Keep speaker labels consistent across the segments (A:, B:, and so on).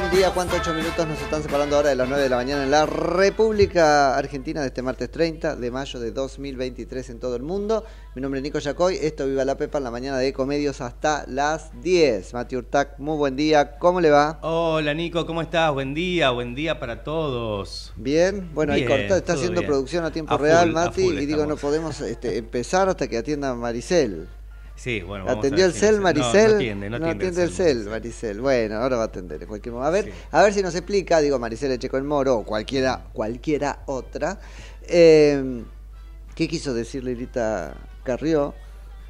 A: buen día. ¿Cuántos ocho minutos nos están separando ahora de las 9 de la mañana en la República Argentina de este martes 30 de mayo de 2023 en todo el mundo? Mi nombre es Nico Yacoy, esto Viva la Pepa en la mañana de Ecomedios hasta las 10. Mati Urtac, muy buen día, ¿cómo le va?
B: Hola Nico, ¿cómo estás? Buen día, buen día para todos.
A: Bien, bueno, ahí corta, está haciendo
B: bien.
A: producción a tiempo
B: A
A: real,
B: full,
A: Mati,
B: full
A: y digo, no podemos este, empezar hasta que atienda Maricel.
B: Sí, bueno, vamos a
A: ¿Atendió
B: ver
A: el cel,
B: no-
A: Maricel?
B: No, no atiende, no atiende,
A: el cel, Maricel. Bueno, ahora va a atender en cualquier momento. A ver, a ver si nos explica, digo, Maricel Echeco el Moro o cualquiera, cualquiera otra, eh, ¿qué quiso decir Lilita Carrió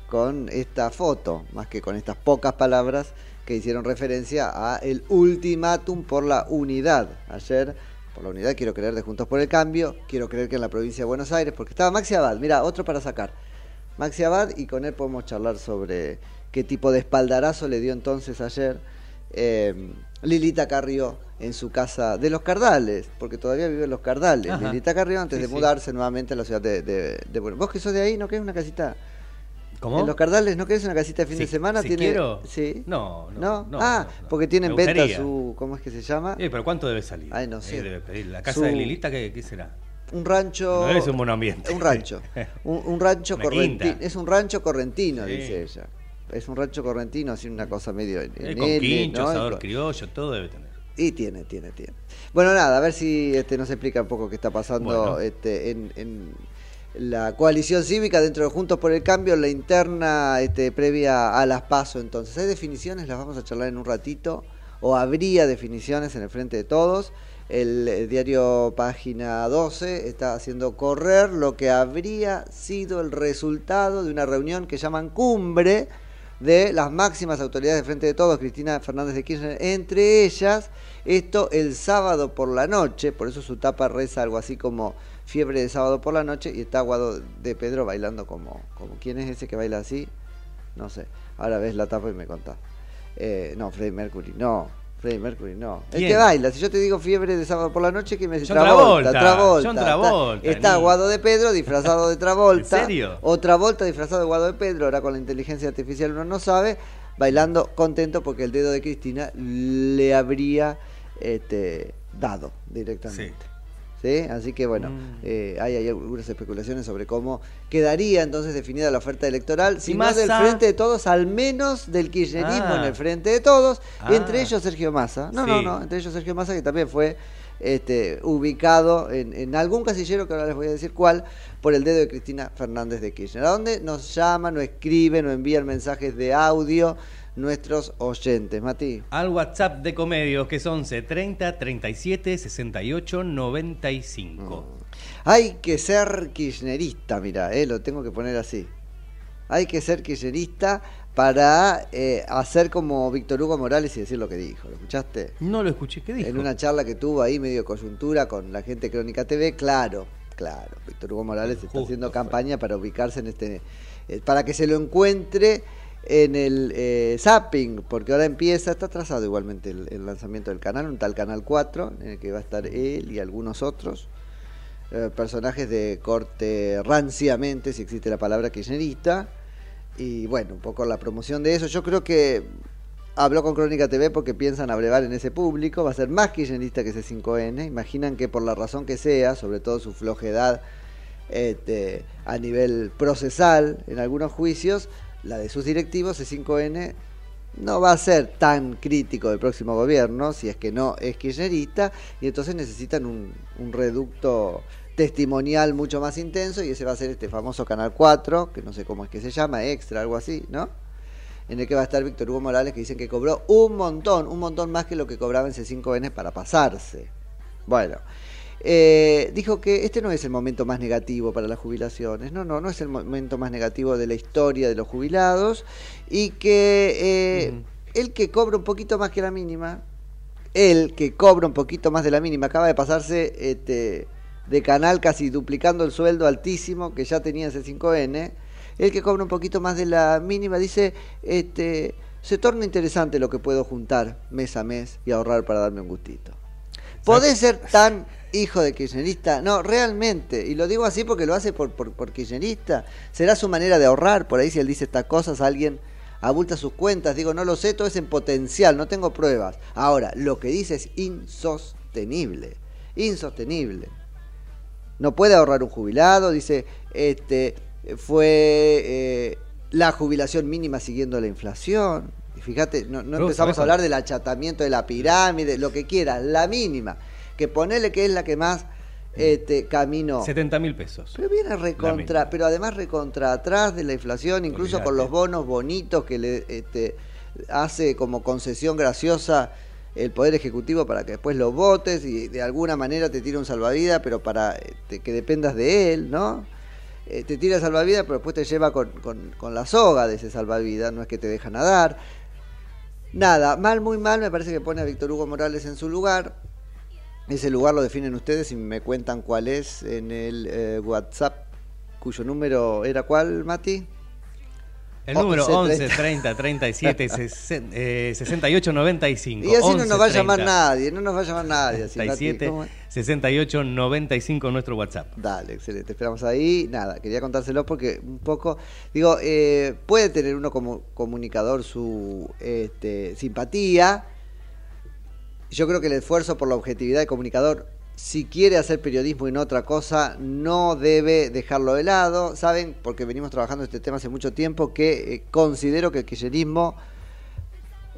A: con esta foto, más que con estas pocas palabras que hicieron referencia a el ultimátum por la unidad ayer? Por la unidad quiero creer de Juntos por el Cambio, quiero creer que en la provincia de Buenos Aires, porque estaba Maxi Abad, mira, otro para sacar. Maxi Abad y con él podemos charlar sobre qué tipo de espaldarazo le dio entonces ayer eh, Lilita Carrió en su casa de Los Cardales, porque todavía vive en Los Cardales.
B: Ajá.
A: Lilita Carrió antes
B: Sí,
A: de
B: sí.
A: mudarse nuevamente a la ciudad de, de, de Buenos Vos que sos de ahí, ¿no querés una casita?
B: ¿Cómo?
A: En Los Cardales, ¿no querés una casita de fin de semana?
B: si
A: ¿Tiene...
B: quiero.
A: Sí.
B: No, no,
A: ¿No?
B: no,
A: ah,
B: no,
A: porque tienen venta su... ¿Cómo es que se llama?
B: Eh, pero ¿cuánto debe salir?
A: Ay, no
B: Eh,
A: sé.
B: debe pedir. ¿La casa
A: Su-
B: de Lilita qué, qué será?
A: Un rancho...
B: No ser un monoambiente.
A: Un rancho. Un, un rancho correntino. Es un rancho correntino,
B: Sí.
A: dice ella. Es un rancho correntino, así una cosa medio en, en
B: con
A: L,
B: quincho,
A: ¿no? Y
B: asador
A: con-
B: criollo, todo debe tener.
A: Y tiene, tiene, tiene. Bueno, nada, a ver si este, nos explica un poco qué está pasando
B: Bueno.
A: este, en, en la coalición cívica dentro de Juntos por el Cambio, la interna este, previa a las PASO. Entonces, ¿hay definiciones? Las vamos a charlar en un ratito. ¿O habría definiciones en el frente de todos? El eh, diario Página 12 está haciendo correr lo que habría sido el resultado de una reunión que llaman cumbre de las máximas autoridades de Frente de Todos, Cristina Fernández de Kirchner, entre ellas, esto el sábado por la noche, por eso su tapa reza algo así como fiebre de sábado por la noche, y está Guado de Pedro bailando como, como ¿quién es ese que baila así? No sé, ahora ves la tapa y me contás. Eh, no, Freddie Mercury, no, Freddie Mercury, no. El
B: ¿Quién?
A: que baila, si yo te digo fiebre de sábado por la noche, ¿qué me dice?
B: John Travolta,
A: Travolta.
B: John
A: está-
B: Travolta,
A: Está,
B: ni-
A: Guado de Pedro disfrazado de Travolta.
B: ¿En serio?
A: Otra Volta disfrazado de Guado de Pedro, ahora con la inteligencia artificial uno no sabe, bailando contento porque el dedo de Cristina le habría este, dado directamente. ¿Sí? Así que bueno,
B: Mm.
A: eh, hay, hay algunas especulaciones sobre cómo quedaría entonces definida la oferta electoral, si no del frente de todos, al menos del kirchnerismo
B: Ah.
A: en el frente de todos,
B: Ah.
A: entre ellos Sergio Massa. No, no,
B: Sí.
A: no, entre ellos Sergio Massa que también fue este, ubicado en, en algún casillero, que ahora les voy a decir cuál, por el dedo de Cristina Fernández de Kirchner. ¿A dónde nos llaman o escriben o envían mensajes de audio nuestros oyentes? Mati.
B: Al WhatsApp de Comedios, que es 11 30 37 68 95.
A: Hay que ser kirchnerista, mira, eh, lo tengo que poner así. Hay que ser kirchnerista para eh, hacer como Víctor Hugo Morales y decir lo que dijo. ¿Lo escuchaste?
B: No lo escuché, ¿qué dijo?
A: En una charla que tuvo ahí, medio coyuntura, con la gente de Crónica TV, claro, claro. Víctor Hugo Morales está haciendo campaña para ubicarse en este. eh, para que se lo encuentre en el eh, zapping, porque ahora empieza, está atrasado igualmente el, el lanzamiento del canal, un tal Canal 4, en el que va a estar él y algunos otros. eh, personajes de corte ranciamente, si existe la palabra kirchnerista, y bueno, un poco la promoción de eso. Yo creo que habló con Crónica TV porque piensan abrevar en ese público, va a ser más kirchnerista que ese 5N. Imaginan que por la razón que sea, sobre todo su flojedad este, a nivel procesal en algunos juicios, la de sus directivos, ese 5N no va a ser tan crítico del próximo gobierno, si es que no es kirchnerista, y entonces necesitan un, un reducto testimonial mucho más intenso, y ese va a ser este famoso Canal 4, que no sé cómo es que se llama, Extra, algo así, ¿no? En el que va a estar Víctor Hugo Morales, que dicen que cobró un montón, un montón más que lo que cobraba en C5N para pasarse. Bueno, eh, dijo que este no es el momento más negativo para las jubilaciones, no, no, no es el momento más negativo de la historia de los jubilados y que eh, el que cobra un poquito más que la mínima, el que cobra un poquito más de la mínima, acaba de pasarse este, de canal casi duplicando el sueldo altísimo que ya tenía ese 5N, el que cobra un poquito más de la mínima dice, este, se torna interesante lo que puedo juntar mes a mes y ahorrar para darme un gustito. ¿Podés ser tan hijo de kirchnerista? No, realmente. Y lo digo así porque lo hace por, por, por kirchnerista. Será su manera de ahorrar. Por ahí si él dice estas cosas, alguien abulta sus cuentas. Digo, no lo sé, todo es en potencial, no tengo pruebas. Ahora, lo que dice es insostenible. Insostenible. No puede ahorrar un jubilado, dice, este fue eh, la jubilación mínima siguiendo la inflación. Y fíjate, no, no empezamos
B: ¿sabes
A: a hablar del achatamiento de la pirámide, lo que quiera, la mínima. Que ponele que es la que más este, caminó.
B: 70 mil pesos.
A: Pero viene recontra, pero además recontra atrás de la inflación, incluso con los bonos bonitos que le este, hace como concesión graciosa el Poder Ejecutivo para que después lo votes y de alguna manera te tira un salvavidas, pero para este, que dependas de él, ¿no? Eh, te tira el salvavidas, pero después te lleva con, con- con la soga de ese salvavidas, no es que te deja nadar. Nada, mal, muy mal, me parece que pone a Víctor Hugo Morales en su lugar. Ese lugar lo definen ustedes y me cuentan cuál es en el eh, WhatsApp, cuyo número era cuál, Mati.
B: El número
A: 11,
B: 11 30 37 sesen- eh, 68 95.
A: Y así no nos va a
B: 11,
A: llamar
B: 30,
A: nadie, no nos va a llamar nadie. Así, Mati,
B: 37
A: ¿cómo es?
B: 68 95 nuestro WhatsApp.
A: Dale, excelente. Esperamos ahí. Nada, quería contárselo porque un poco, digo, eh, puede tener uno como comunicador su este, simpatía. Yo creo que el esfuerzo por la objetividad de comunicador, si quiere hacer periodismo y no otra cosa, no debe dejarlo de lado. Saben, porque venimos trabajando este tema hace mucho tiempo, que eh, considero que el kirchnerismo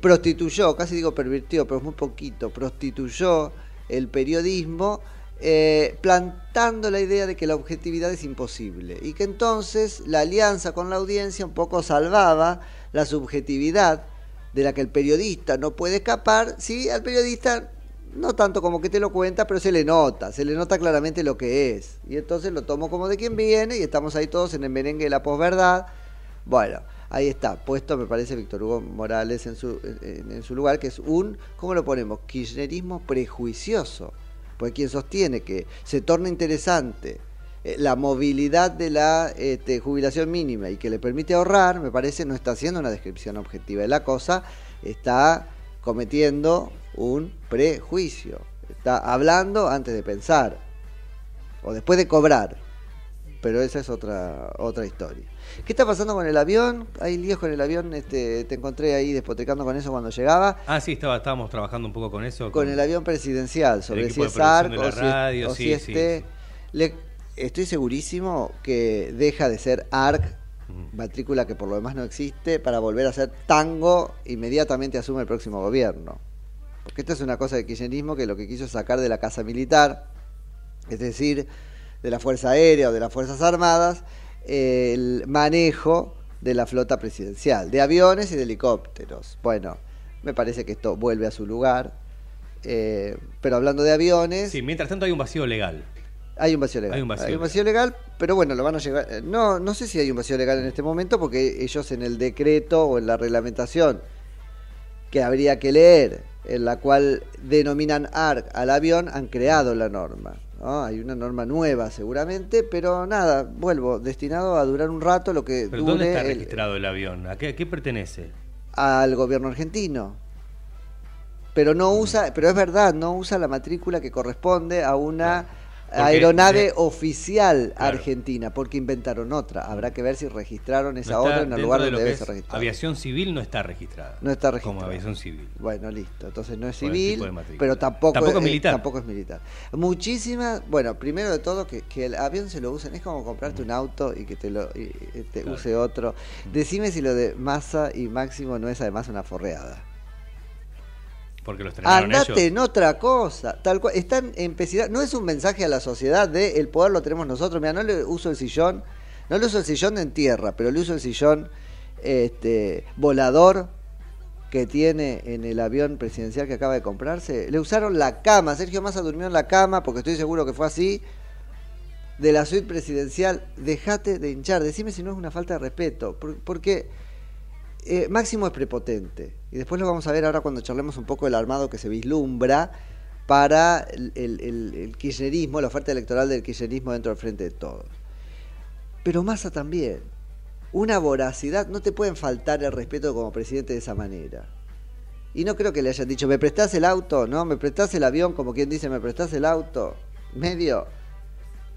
A: prostituyó, casi digo pervirtió, pero es muy poquito, prostituyó el periodismo eh, plantando la idea de que la objetividad es imposible y que entonces la alianza con la audiencia un poco salvaba la subjetividad de la que el periodista no puede escapar, si al periodista no tanto como que te lo cuenta, pero se le nota, se le nota claramente lo que es. Y entonces lo tomo como de quien viene y estamos ahí todos en el merengue de la posverdad. Bueno, ahí está, puesto me parece Víctor Hugo Morales en su, en, en su lugar, que es un, ¿cómo lo ponemos? Kirchnerismo prejuicioso. Porque quien sostiene que se torna interesante la movilidad de la este, jubilación mínima y que le permite ahorrar, me parece no está haciendo una descripción objetiva de la cosa, está cometiendo un prejuicio. Está hablando antes de pensar o después de cobrar. Pero esa es otra otra historia. ¿Qué está pasando con el avión? Hay líos con el avión, este, te encontré ahí despotecando con eso cuando llegaba.
B: Ah, sí, estaba, estábamos trabajando un poco con eso.
A: Con el avión presidencial, sobre si es ARC o si,
B: radio,
A: o
B: sí,
A: si
B: sí,
A: este. Le- estoy segurísimo que deja de ser ARC, matrícula que por lo demás no existe, para volver a ser tango, inmediatamente asume el próximo gobierno. Porque esta es una cosa de kirchnerismo que lo que quiso es sacar de la casa militar, es decir, de la Fuerza Aérea o de las Fuerzas Armadas, el manejo de la flota presidencial, de aviones y de helicópteros. Bueno, me parece que esto vuelve a su lugar. eh, pero hablando de aviones,
B: Sí, mientras tanto hay un vacío legal.
A: Hay un vacío legal.
B: Hay un vacío
A: legal, pero bueno, lo van a llegar. eh, No, no sé si hay un vacío legal en este momento, porque ellos en el decreto o en la reglamentación que habría que leer, en la cual denominan ARC al avión, han creado la norma. ¿no? Hay una norma nueva seguramente, pero nada, vuelvo, destinado a durar un rato lo que
B: ¿Pero
A: dure
B: dónde está
A: el-
B: registrado el avión? ¿A qué, a qué pertenece?
A: al gobierno argentino. Pero no usa, pero es verdad, no usa la matrícula que corresponde a una
B: Porque
A: aeronave oficial
B: Claro.
A: argentina, porque inventaron otra. Habrá que ver si registraron esa
B: No
A: otra en el lugar
B: de
A: donde
B: lo que
A: debe ser registrada.
B: Aviación civil no está registrada.
A: No está registrada.
B: Como aviación civil.
A: Bueno, listo. Entonces no es civil, pero tampoco,
B: Tampoco
A: es,
B: militar.
A: tampoco es militar. Muchísimas, bueno, primero de todo que, que el avión se lo usen es como comprarte un auto y que te lo y- y te
B: Claro.
A: use otro. Decime si lo de Massa y Máximo no es además una forreada.
B: Porque lo estrenaron
A: Andate
B: ellos.
A: en otra cosa. Tal cual. Están empecinados. No es un mensaje a la sociedad de el poder lo tenemos nosotros. Mira, no le uso el sillón. No le uso el sillón en tierra, pero le uso el sillón este, volador que tiene en el avión presidencial que acaba de comprarse. Le usaron la cama. Sergio Massa durmió en la cama, porque estoy seguro que fue así. De la suite presidencial. Dejate de hinchar. Decime si no es una falta de respeto. por- Porque eh, Máximo es prepotente. Y después lo vamos a ver ahora cuando charlemos un poco del armado que se vislumbra para el, kirchnerismo, la oferta electoral del kirchnerismo dentro del frente de todos. Pero Massa también. Una voracidad, no te pueden faltar el respeto como presidente de esa manera. Y no creo que le hayan dicho, ¿me prestás el auto? ¿No? ¿Me prestás el avión? Como quien dice, ¿me prestás el auto? Medio.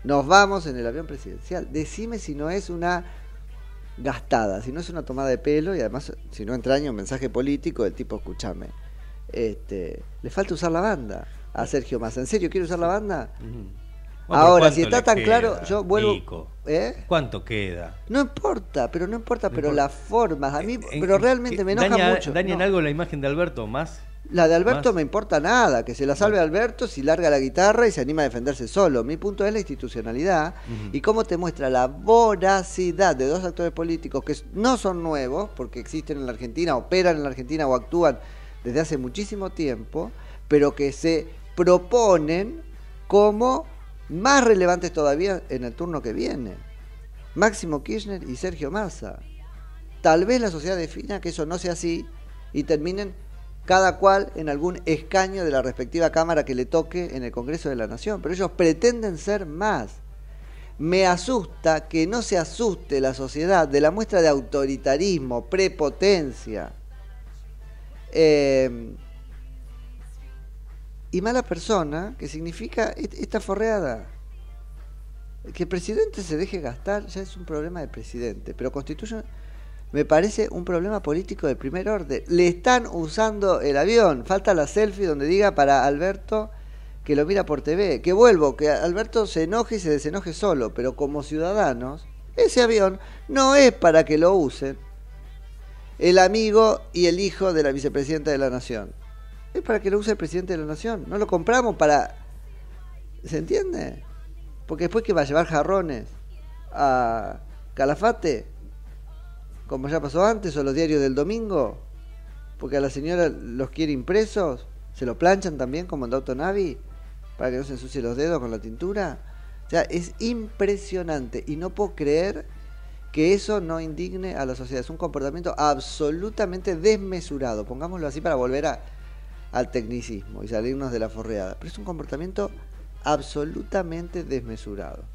A: Nos vamos en el avión presidencial. Decime si no es una gastada, si no es una tomada de pelo y además si no entraña un mensaje político del tipo, escúchame, este, le falta usar la banda a Sergio Massa. ¿En serio quiere usar la banda?
B: Bueno, pero
A: Ahora,
B: ¿cuánto
A: si está tan
B: queda,
A: claro, yo vuelvo... ¿Eh?
B: ¿Cuánto queda?
A: No importa, pero no importa, pero
B: importa.
A: las formas, a mí,
B: Eh,
A: pero
B: eh,
A: realmente me enoja
B: daña,
A: mucho.
B: ¿Daña en algo la imagen de Alberto más?
A: La de Alberto
B: más?
A: me importa nada, que se la salve Alberto si larga la guitarra y se anima a defenderse solo. Mi punto es la institucionalidad y cómo te muestra la voracidad de dos actores políticos que no son nuevos, porque existen en la Argentina, operan en la Argentina o actúan desde hace muchísimo tiempo, pero que se proponen como más relevantes todavía en el turno que viene. Máximo Kirchner y Sergio Massa. Tal vez la sociedad defina que eso no sea así y terminen cada cual en algún escaño de la respectiva Cámara que le toque en el Congreso de la Nación, pero ellos pretenden ser más. Me asusta que no se asuste la sociedad de la muestra de autoritarismo, prepotencia eh, y mala persona, que significa est- esta forreada. Que el presidente se deje gastar ya es un problema del presidente, pero constituye, me parece, un problema político de primer orden. Le están usando el avión. Falta la selfie donde diga para Alberto que lo mira por TV. Que vuelvo, que Alberto se enoje y se desenoje solo, pero como ciudadanos, ese avión no es para que lo usen el amigo y el hijo de la vicepresidenta de la Nación. Es para que lo use el presidente de la Nación. No lo compramos para... ¿Se entiende? Porque después que va a llevar jarrones a Calafate, como ya pasó antes, o los diarios del domingo, porque a la señora los quiere impresos, se lo planchan también como en Navi, para que no se ensucie los dedos con la tintura. O sea, es impresionante y no puedo creer que eso no indigne a la sociedad. Es un comportamiento absolutamente desmesurado, pongámoslo así para volver a, al tecnicismo y salirnos de la forreada. Pero es un comportamiento absolutamente desmesurado.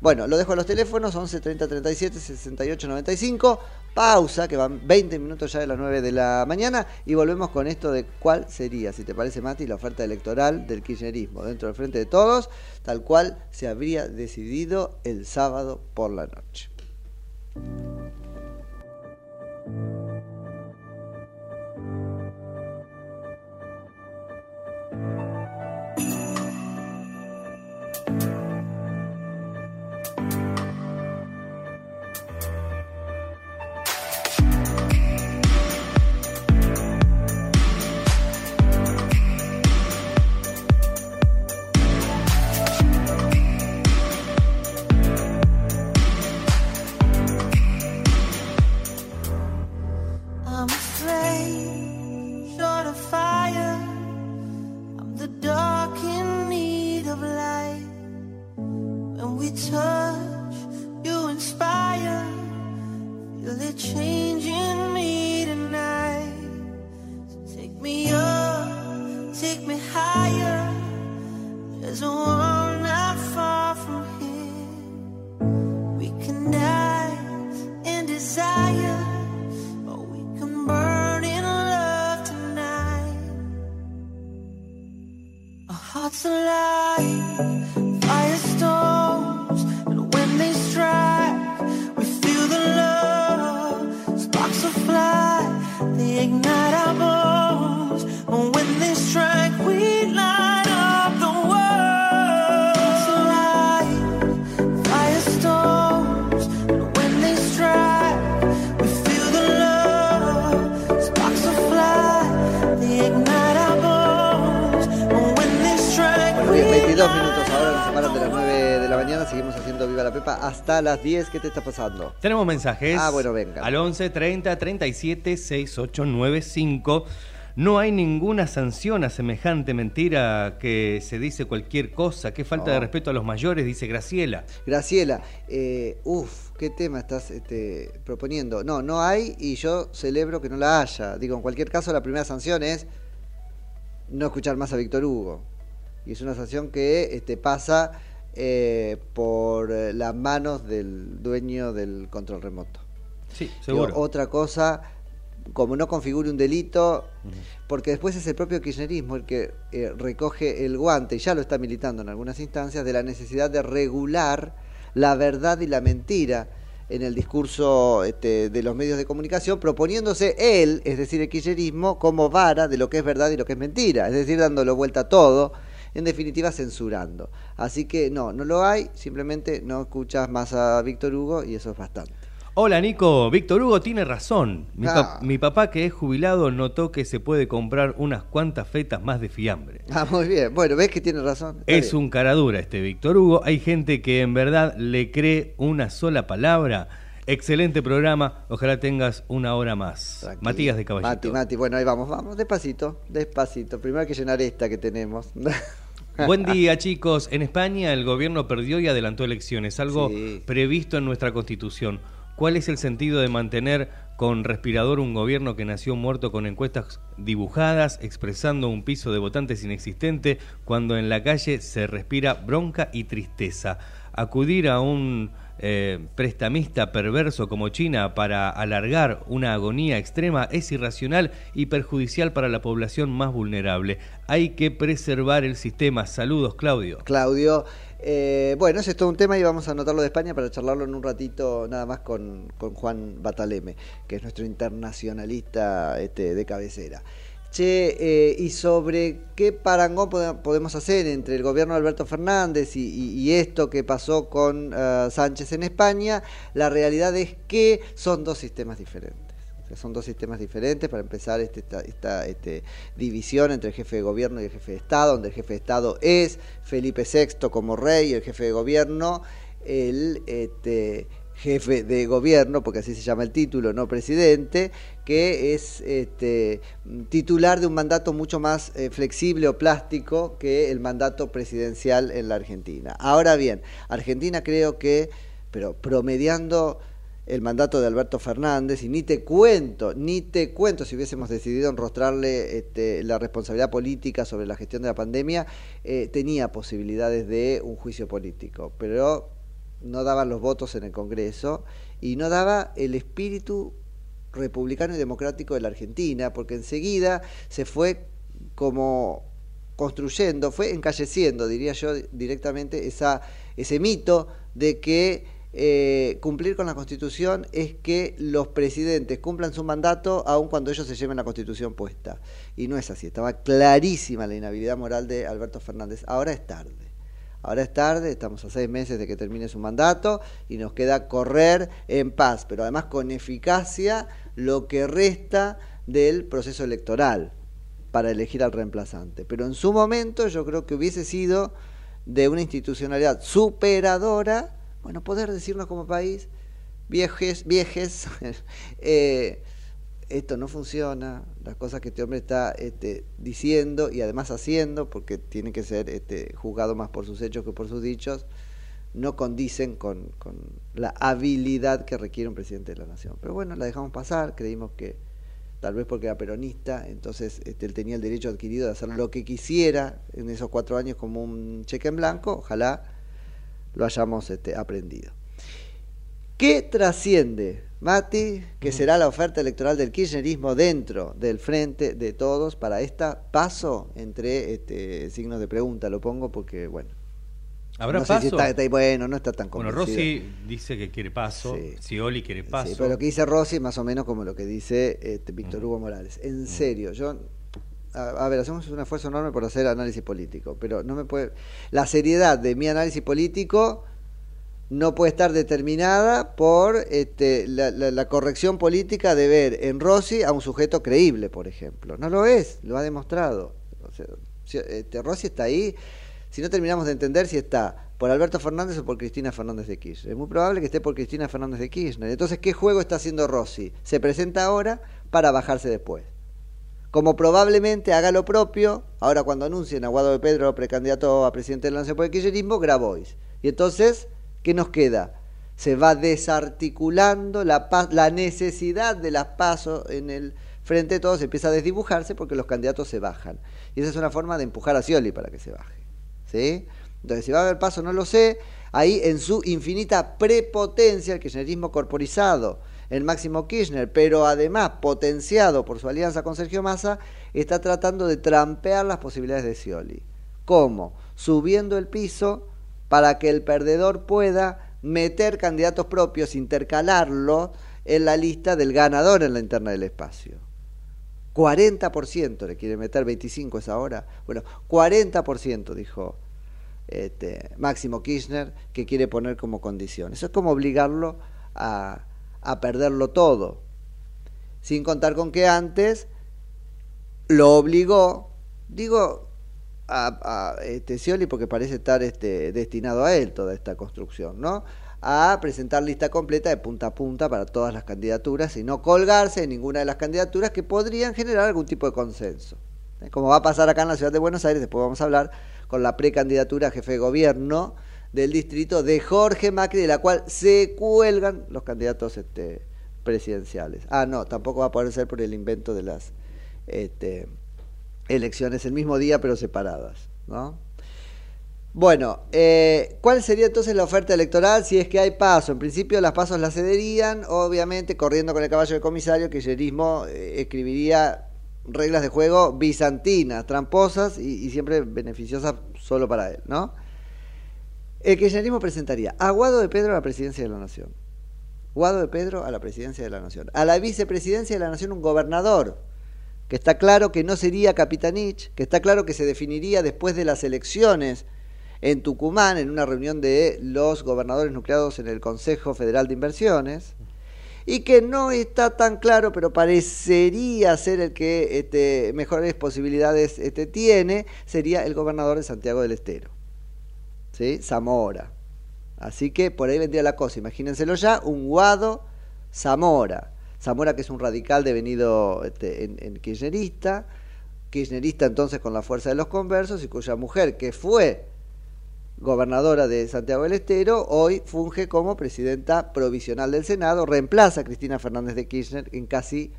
A: Bueno, lo dejo a los teléfonos 11 30 37 68 95. Pausa, que van 20 minutos ya de las 9 de la mañana. Y volvemos con esto de cuál sería, si te parece, Mati, la oferta electoral del kirchnerismo dentro del frente de todos, tal cual se habría decidido el sábado por la noche.
C: Hearts alive,
A: Viva la Pepa hasta las 10. ¿Qué te está pasando?
B: Tenemos mensajes.
A: Ah, bueno, venga.
B: Al 11 30 37 6895. No hay ninguna sanción a semejante mentira que se dice cualquier cosa. Qué falta
A: No.
B: de respeto a los mayores, dice Graciela.
A: Graciela, eh, uff, ¿qué tema estás este, proponiendo? No, no hay y yo celebro que no la haya. Digo, en cualquier caso, la primera sanción es no escuchar más a Víctor Hugo. Y es una sanción que este, pasa eh, por eh, las manos del dueño del control remoto.
B: Sí,
A: Digo,
B: seguro.
A: otra cosa, como no configure un delito, porque después es el propio kirchnerismo el que eh, recoge el guante, y ya lo está militando en algunas instancias, de la necesidad de regular la verdad y la mentira en el discurso este, de los medios de comunicación, proponiéndose él, es decir, el kirchnerismo, como vara de lo que es verdad y lo que es mentira, es decir, dándolo vuelta a todo, en definitiva censurando. Así que no, no lo hay, simplemente no escuchas más a Víctor Hugo y eso es bastante.
B: Hola Nico, Víctor Hugo tiene razón. Mi,
A: Ah.
B: mi papá que es jubilado notó que se puede comprar unas cuantas fetas más de fiambre.
A: Ah, muy bien. Bueno, ves que tiene razón. Está
B: Es
A: bien.
B: un caradura este Víctor Hugo. Hay gente que en verdad le cree una sola palabra. Excelente programa. Ojalá tengas una hora más.
A: Tranquilo.
B: Matías de Caballito.
A: Mati, Mati, bueno, ahí vamos, vamos, despacito, despacito. Primero hay que llenar esta que tenemos.
B: Buen día, chicos. En España el gobierno perdió y adelantó elecciones, algo
A: Sí.
B: previsto en nuestra constitución. ¿Cuál es el sentido de mantener con respirador un gobierno que nació muerto con encuestas dibujadas, expresando un piso de votantes inexistente, cuando en la calle se respira bronca y tristeza? Acudir a un eh, prestamista perverso como China para alargar una agonía extrema es irracional y perjudicial para la población más vulnerable. Hay que preservar el sistema. Saludos, Claudio.
A: Claudio. Eh, bueno, ese es todo un tema y vamos a anotarlo de España para charlarlo en un ratito nada más con, con Juan Bataleme, que es nuestro internacionalista este, de cabecera. Che, eh, y sobre qué parangón pode- podemos hacer entre el gobierno de Alberto Fernández y, esto que pasó con eh, Sánchez en España, la realidad es que son dos sistemas diferentes. Son dos sistemas diferentes. Para empezar, este, esta, esta, este, división entre el jefe de gobierno y el jefe de Estado, donde el jefe de Estado es Felipe VI como rey y el jefe de gobierno el este, jefe de gobierno, porque así se llama el título, no presidente, que es este, titular de un mandato mucho más eh, flexible o plástico que el mandato presidencial en la Argentina. Ahora bien, Argentina creo que, pero promediando el mandato de Alberto Fernández y ni te cuento, ni te cuento si hubiésemos decidido enrostrarle este, la responsabilidad política sobre la gestión de la pandemia, eh, tenía posibilidades de un juicio político, pero no daban los votos en el Congreso y no daba el espíritu republicano y democrático de la Argentina, porque enseguida se fue como construyendo, fue encalleciendo, diría yo directamente, esa, ese mito de que eh, cumplir con la Constitución es que los presidentes cumplan su mandato aun cuando ellos se lleven la Constitución puesta. Y no es así, estaba clarísima la inhabilidad moral de Alberto Fernández. Ahora es tarde. Ahora es tarde, estamos a seis meses de que termine su mandato y nos queda correr en paz, pero además con eficacia lo que resta del proceso electoral para elegir al reemplazante. Pero en su momento yo creo que hubiese sido de una institucionalidad superadora, bueno, poder decirnos como país, viejes, viejes, eh, esto no funciona, las cosas que este hombre está este, diciendo y además haciendo, porque tiene que ser este, juzgado más por sus hechos que por sus dichos, no condicen con, con la habilidad que requiere un presidente de la nación. Pero bueno, la dejamos pasar, creímos que tal vez porque era peronista, entonces este, él tenía el derecho adquirido de hacer lo que quisiera en esos cuatro años como un cheque en blanco, ojalá lo hayamos este, aprendido. ¿Qué trasciende, Mati, que será la oferta electoral del kirchnerismo dentro del frente de todos para esta paso entre este, signos de pregunta? Lo pongo porque, bueno.
B: ¿Habrá
A: no sé si
B: paso?
A: está- está- bueno, no está tan
B: Bueno,
A: convencido.
B: Rossi dice que quiere paso, Scioli quiere paso.
A: Sí, pero lo que dice Rossi es más o menos como lo que dice este, Víctor Hugo Morales. En serio, yo. A, a ver, hacemos un esfuerzo enorme por hacer análisis político, pero no me puede. La seriedad de mi análisis político no puede estar determinada por este, la, la- la corrección política de ver en Rossi a un sujeto creíble, por ejemplo. No lo es, lo ha demostrado. O sea, si- este, Rossi está ahí. Si no terminamos de entender si está por Alberto Fernández o por Cristina Fernández de Kirchner. Es muy probable que esté por Cristina Fernández de Kirchner. Entonces, ¿qué juego está haciendo Rossi? Se presenta ahora para bajarse después. Como probablemente haga lo propio, ahora cuando anuncien a Guado de Pedro precandidato a presidente de la Nación por el Kirchnerismo, Grabois. Y entonces, ¿qué nos queda? Se va desarticulando la necesidad de las pasos en el frente de todos, empieza a desdibujarse porque los candidatos se bajan. Y esa es una forma de empujar a Scioli para que se baje. Entonces, si va a haber paso, no lo sé. Ahí, en su infinita prepotencia, el kirchnerismo corporizado, el máximo Kirchner, pero además potenciado por su alianza con Sergio Massa, está tratando de trampear las posibilidades de Scioli. ¿Cómo? Subiendo el piso para que el perdedor pueda meter candidatos propios, intercalarlo en la lista del ganador en la interna del espacio. 40% le quiere meter, 25 es ahora. Bueno, 40% dijo este, Máximo Kirchner que quiere poner como condición. Eso es como obligarlo a, a perderlo todo. Sin contar con que antes lo obligó, digo a, a este, Scioli porque parece estar este, destinado a él toda esta construcción, ¿no? A presentar lista completa de punta a punta para todas las candidaturas y no colgarse en ninguna de las candidaturas que podrían generar algún tipo de consenso. Como va a pasar acá en la ciudad de Buenos Aires, después vamos a hablar con la precandidatura a jefe de gobierno del distrito de Jorge Macri, de la cual se cuelgan los candidatos este, presidenciales. Ah, no, tampoco va a poder ser por el invento de las este, elecciones el mismo día, pero separadas, ¿no? Bueno, eh, ¿cuál sería entonces la oferta electoral si es que hay paso? En principio las pasos las cederían, obviamente corriendo con el caballo del comisario, que Yerismo eh, escribiría reglas de juego bizantinas, tramposas y, siempre beneficiosas solo para él, ¿no? El kirchnerismo presentaría a Guado de Pedro a la presidencia de la Nación. Guado de Pedro a la presidencia de la Nación. A la vicepresidencia de la Nación un gobernador, que está claro que no sería Capitanich, que está claro que se definiría después de las elecciones en Tucumán, en una reunión de los gobernadores nucleados en el Consejo Federal de Inversiones, y que no está tan claro, pero parecería ser el que este, mejores posibilidades este, tiene, sería el gobernador de Santiago del Estero, ¿sí? Zamora. Así que por ahí vendría la cosa, imagínenselo ya, un Guado Zamora. Zamora que es un radical devenido este, en, en kirchnerista, kirchnerista entonces con la fuerza de los conversos y cuya mujer que fue gobernadora de Santiago del Estero, hoy funge como presidenta provisional del Senado, reemplaza a Cristina Fernández de Kirchner en casi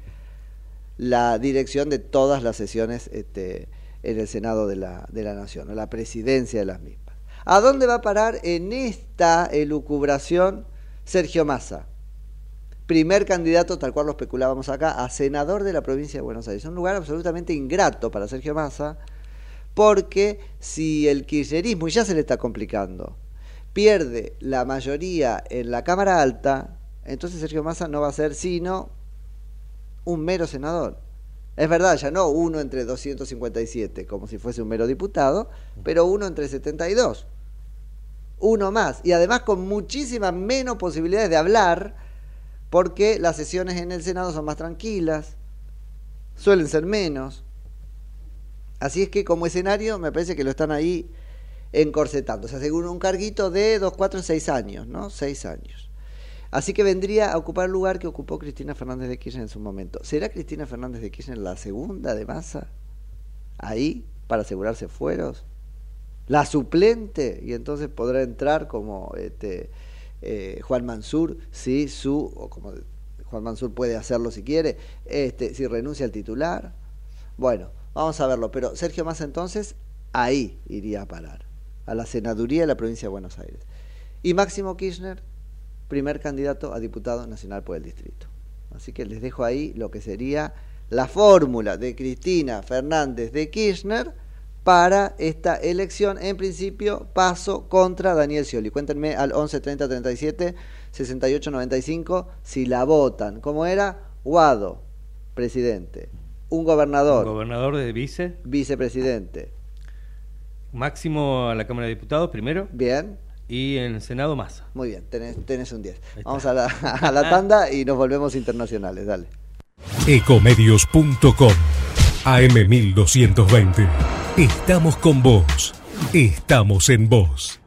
A: la dirección de todas las sesiones este, en el Senado de la, de la Nación, o la presidencia de las mismas. ¿A dónde va a parar en esta elucubración Sergio Massa? Primer candidato, tal cual lo especulábamos acá, a senador de la provincia de Buenos Aires. Un lugar absolutamente ingrato para Sergio Massa, porque si el kirchnerismo, y ya se le está complicando, pierde la mayoría en la Cámara Alta, entonces Sergio Massa no va a ser sino un mero senador. Es verdad, ya no uno entre 257, como si fuese un mero diputado, pero uno entre 72. Uno más. Y además con muchísimas menos posibilidades de hablar, porque las sesiones en el Senado son más tranquilas, suelen ser menos. Así es que como escenario me parece que lo están ahí encorsetando. Se asegura un carguito de 2, 4, 6 años, ¿no? 6 años. Así que vendría a ocupar el lugar que ocupó Cristina Fernández de Kirchner en su momento. ¿Será Cristina Fernández de Kirchner la segunda de masa ahí para asegurarse fueros? la suplente, y entonces podrá entrar como este, eh, Juan Mansur, si su, o como Juan Mansur puede hacerlo si quiere, este, si renuncia al titular. Bueno, vamos a verlo, pero Sergio Massa entonces ahí iría a parar, a la senaduría de la provincia de Buenos Aires. Y Máximo Kirchner, primer candidato a diputado nacional por el distrito. Así que les dejo ahí lo que sería la fórmula de Cristina Fernández de Kirchner para esta elección. En principio, paso contra Daniel Scioli. Cuéntenme al 11 30 37 68 95 si la votan. ¿Cómo era? Guado, presidente. Un gobernador.
B: Gobernador de vice.
A: Vicepresidente.
B: Máximo a la Cámara de Diputados primero.
A: Bien.
B: Y en el Senado Massa.
A: Muy bien, tenés, tenés un 10. Vamos a la, a la tanda y nos volvemos internacionales. Dale.
D: Ecomedios.com AM1220. Estamos con vos. Estamos en vos.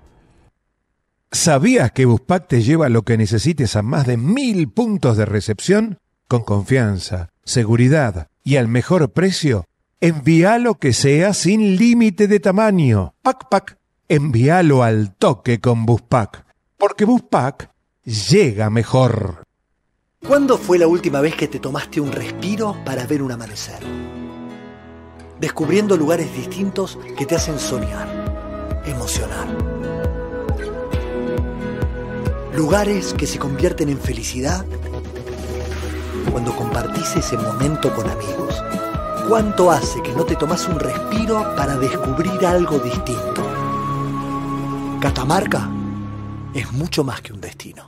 E: ¿Sabías que Buspack te lleva lo que necesites a más de mil puntos de recepción? Con confianza, seguridad y al mejor precio. Envía lo que sea sin límite de tamaño. Pac Pac. Envíalo al toque con Buspack. Porque Buspack llega mejor.
F: ¿Cuándo fue la última vez que te tomaste un respiro para ver un amanecer? Descubriendo lugares distintos que te hacen soñar, emocionar. Lugares que se convierten en felicidad cuando compartís ese momento con amigos. ¿Cuánto hace que no te tomas un respiro para descubrir algo distinto? Catamarca es mucho más que un destino.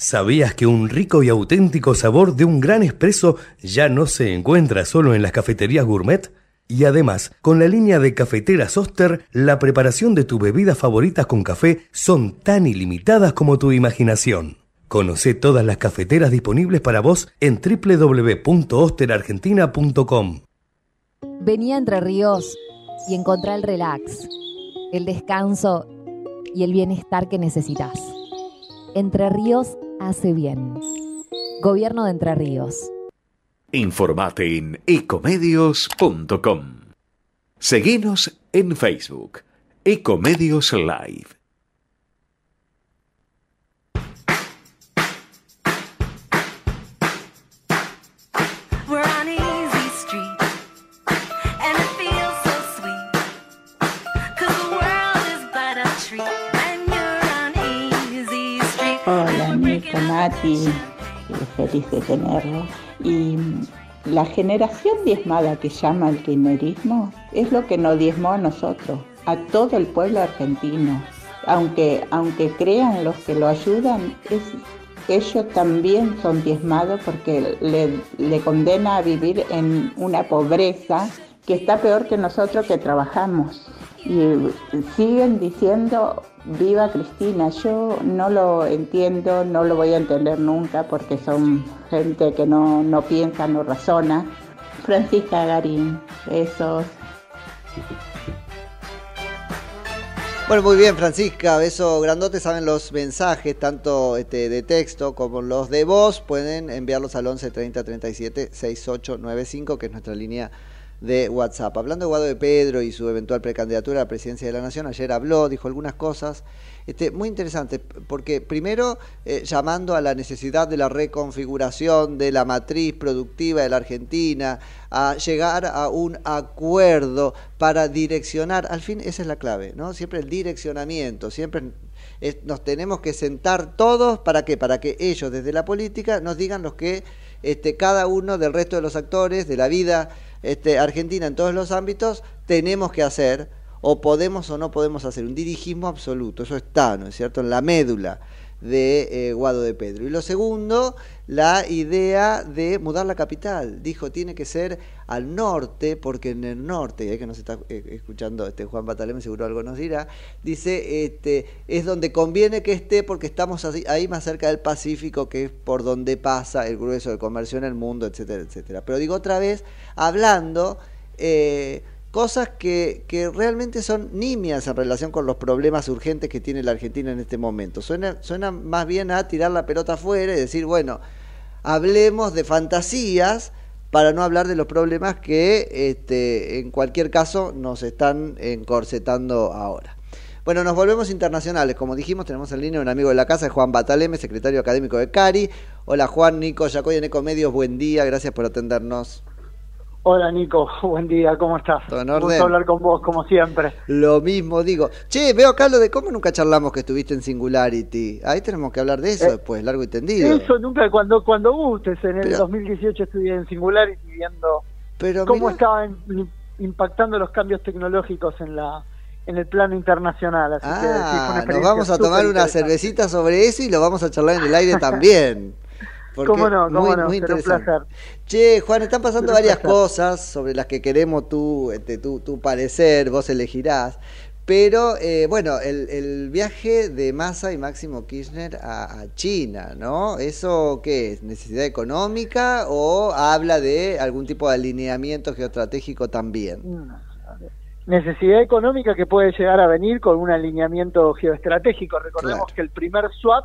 G: ¿Sabías que un rico y auténtico sabor de un gran espresso ya no se encuentra solo en las cafeterías gourmet? Y además, con la línea de cafeteras Oster, la preparación de tus bebidas favoritas con café son tan ilimitadas como tu imaginación. Conoce todas las cafeteras disponibles para vos en www.osterargentina.com.
H: Venía Entre Ríos y encontrá el relax, el descanso y el bienestar que necesitas. Entre Ríos hace bien. Gobierno de Entre Ríos.
I: Informate en ecomedios.com. Seguinos en Facebook, Ecomedios Live.
J: Eh, feliz de tenerlo. Y mm, la generación diezmada que llama el kirchnerismo es lo que nos diezmó a nosotros, a todo el pueblo argentino. Aunque, aunque crean los que lo ayudan, ellos también son diezmados porque le, le condena a vivir en una pobreza que está peor que nosotros que trabajamos. Y eh, siguen diciendo viva Cristina. Yo no lo entiendo, no lo voy a entender nunca porque son gente que no, no piensa, no razona. Francisca Garín, besos.
A: Bueno, muy bien, Francisca, beso grandote. Saben los mensajes, tanto este, de texto como los de voz, pueden enviarlos al 11 30 37 6895, que es nuestra línea de WhatsApp. Hablando de Guado de Pedro y su eventual precandidatura a la presidencia de la Nación, ayer habló, dijo algunas cosas este, muy interesantes, porque primero eh, llamando a la necesidad de la reconfiguración de la matriz productiva de la Argentina, a llegar a un acuerdo para direccionar, al fin esa es la clave, ¿no? Siempre el direccionamiento, siempre es- nos tenemos que sentar todos para qué, para que ellos desde la política nos digan los que este, cada uno del resto de los actores de la vida este, argentina en todos los ámbitos tenemos que hacer o podemos o no podemos hacer un dirigismo absoluto, eso está, ¿no es cierto?, en la médula de eh, Guado de Pedro. Y lo segundo, la idea de mudar la capital. Dijo, tiene que ser al norte, porque en el norte, y ahí que nos está eh, escuchando este Juan Bataleme, seguro algo nos dirá, dice, este, es donde conviene que esté porque estamos ahí más cerca del Pacífico, que es por donde pasa el grueso del comercio en el mundo, etcétera, etcétera. Pero digo otra vez, hablando... eh, cosas que, que realmente son nimias en relación con los problemas urgentes que tiene la Argentina en este momento. Suena, suena más bien a tirar la pelota afuera y decir, bueno, hablemos de fantasías para no hablar de los problemas que este, en cualquier caso nos están encorsetando ahora. Bueno, nos volvemos internacionales. Como dijimos, tenemos en línea un amigo de la casa, Juan Bataleme, secretario académico de CARI. Hola Juan, Nico, Yacoy en Ecomedios, buen día, gracias por atendernos.
K: Hola Nico, buen día, ¿cómo estás?
A: ¿Todo en
K: Un gusto
A: orden?
K: hablar con vos, como siempre.
A: Lo mismo digo. Che, veo acá lo de cómo nunca charlamos que estuviste en Singularity. Ahí tenemos que hablar de eso
K: Eh,
A: después, largo y tendido.
K: Eso nunca, cuando cuando gustes, en el
A: Pero-
K: 2018 estudié en Singularity viendo
A: Pero
K: cómo
A: mirá-
K: estaban im- impactando los cambios tecnológicos en la en el plano internacional. Así que sí,
A: Ah, nos
K: experiencia
A: vamos a tomar una cervecita sobre eso y lo vamos a charlar en el aire también. Porque
K: Cómo no, cómo
A: muy,
K: no,
A: muy
K: será un
A: interesante.
K: placer.
A: Che, Juan, están pasando varias
K: placer.
A: cosas sobre las que queremos tú, este, tu, tu parecer, vos elegirás. Pero eh, bueno, el, el viaje de Massa y Máximo Kirchner a, a China, ¿no? ¿Eso qué es? ¿Necesidad económica o habla de algún tipo de alineamiento geoestratégico también?
K: Necesidad económica que puede llegar a venir con un alineamiento geoestratégico. Recordemos
A: Claro.
K: que el primer swap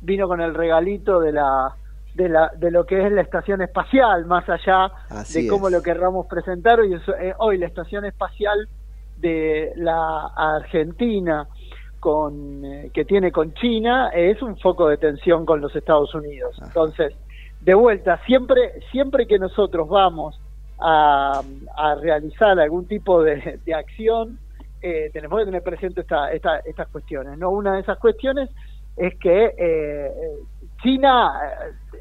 K: vino con el regalito de la de, la, de lo que es la estación espacial, más allá
A: Así
K: de cómo
A: es.
K: lo querramos presentar. Hoy, eh, hoy la estación espacial de la Argentina con eh, que tiene con China es un foco de tensión con los Estados Unidos. Entonces, de vuelta, siempre siempre que nosotros vamos a, a realizar algún tipo de, de acción, eh, tenemos que tener presente esta, esta- estas cuestiones. ¿no? Una de esas cuestiones es que eh, China, eh,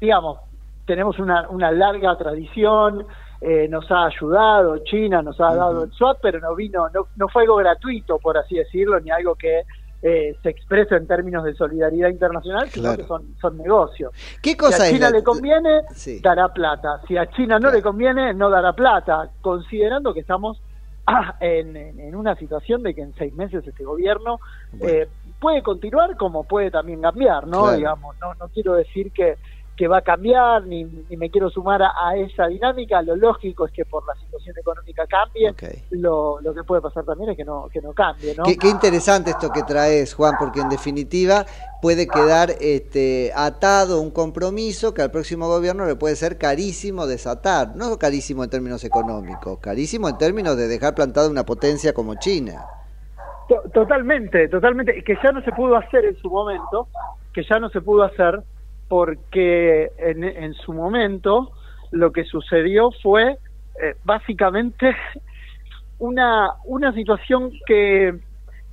K: digamos, tenemos una, una larga tradición, eh, nos ha ayudado, China nos ha dado el swap, pero no vino, no, no fue algo gratuito, por así decirlo, ni algo que eh, se expresa en términos de solidaridad internacional, sino que son, son negocios.
A: ¿Qué cosa
K: si a
A: es
K: China
A: la-
K: le conviene,
A: Sí.
K: dará plata. Si a China no le conviene, no dará plata, considerando que estamos ah, en, en- una situación de que en seis meses este gobierno eh, puede continuar como puede también cambiar, ¿no?
A: Claro.
K: Digamos, no, no quiero decir que, que va a cambiar, ni, ni me quiero sumar a, a esa dinámica, lo lógico es que por la situación económica cambie, lo, lo que puede pasar también es que no, que no cambie, ¿no?
A: Qué, qué interesante esto que traes, Juan, porque en definitiva puede quedar este, atado un compromiso que al próximo gobierno le puede ser carísimo desatar. No carísimo en términos económicos, carísimo en términos de dejar plantada una potencia como China.
K: To- Totalmente, totalmente. Que ya no se pudo hacer en su momento, que ya no se pudo hacer porque en, en su momento lo que sucedió fue eh, básicamente una, una situación que,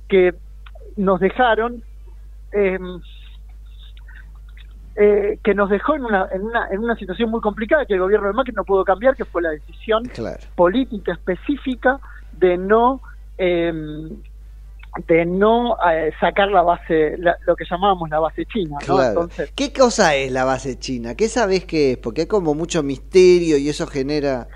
K: que nos dejaron eh, eh, que nos dejó en una, en, una, en una situación muy complicada que el gobierno de Macri no pudo cambiar, que fue la decisión
A: Claro.
K: política específica de no eh, de no eh, sacar la base, la- lo que llamábamos la base china, ¿no?
A: Claro.
K: Entonces,
A: ¿Qué cosa es la base china? ¿Qué sabés qué es? Porque hay como mucho misterio y eso genera...